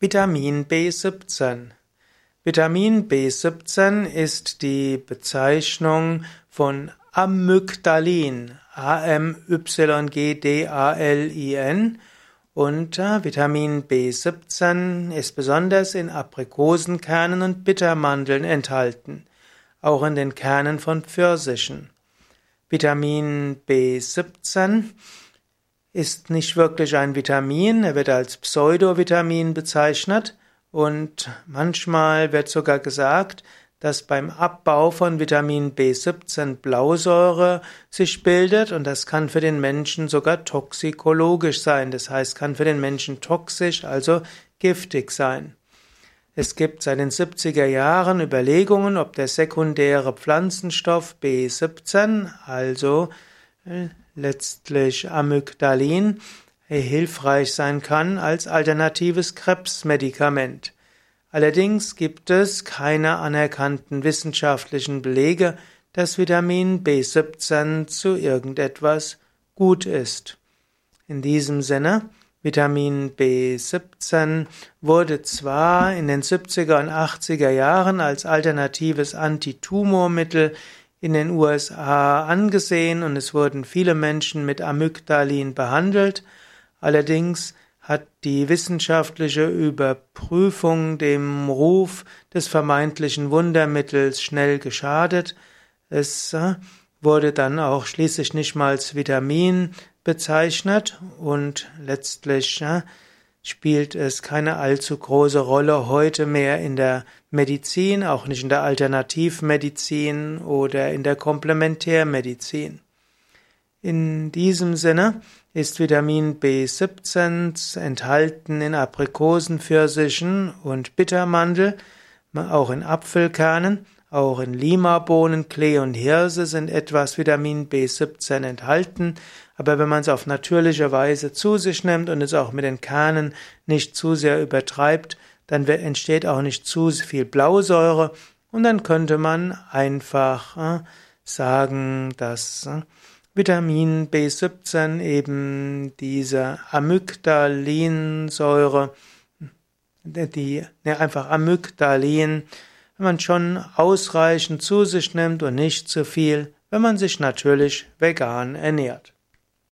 Vitamin B17. Vitamin B17 ist die Bezeichnung von Amygdalin, A-M-Y-G-D-A-L-I-N. Und äh, Vitamin B17 ist besonders in Aprikosenkernen und Bittermandeln enthalten, auch in den Kernen von Pfirsichen. Vitamin B17 ist nicht wirklich ein Vitamin, er wird als Pseudovitamin bezeichnet. Und manchmal wird sogar gesagt, dass beim Abbau von Vitamin B17 Blausäure sich bildet. Und das kann für den Menschen sogar toxikologisch sein, das heißt kann für den Menschen toxisch, also giftig sein. Es gibt seit den 70er Jahren Überlegungen, ob der sekundäre Pflanzenstoff B17, also äh, letztlich Amygdalin, hilfreich sein kann als alternatives Krebsmedikament. Allerdings gibt es keine anerkannten wissenschaftlichen Belege, dass Vitamin B17 zu irgendetwas gut ist. In diesem Sinne, Vitamin B17 wurde zwar in den 70er und 80er Jahren als alternatives Antitumormittel in den USA angesehen und es wurden viele Menschen mit Amygdalin behandelt. Allerdings hat die wissenschaftliche Überprüfung dem Ruf des vermeintlichen Wundermittels schnell geschadet. Es äh, wurde dann auch schließlich nicht mal als Vitamin bezeichnet und letztlich äh, spielt es keine allzu große Rolle heute mehr in der Medizin, auch nicht in der Alternativmedizin oder in der Komplementärmedizin. In diesem Sinne ist Vitamin B17 enthalten in Aprikosen, Pfirsichen und Bittermandel, auch in Apfelkernen, auch in Limabohnen, Klee und Hirse sind etwas Vitamin B17 enthalten, aber wenn man es auf natürliche Weise zu sich nimmt und es auch mit den Kernen nicht zu sehr übertreibt, dann entsteht auch nicht zu viel Blausäure. Und dann könnte man einfach äh, sagen, dass äh, Vitamin B17 eben diese Amygdalinsäure, die ne, einfach Amygdalin, wenn man schon ausreichend zu sich nimmt und nicht zu viel, wenn man sich natürlich vegan ernährt.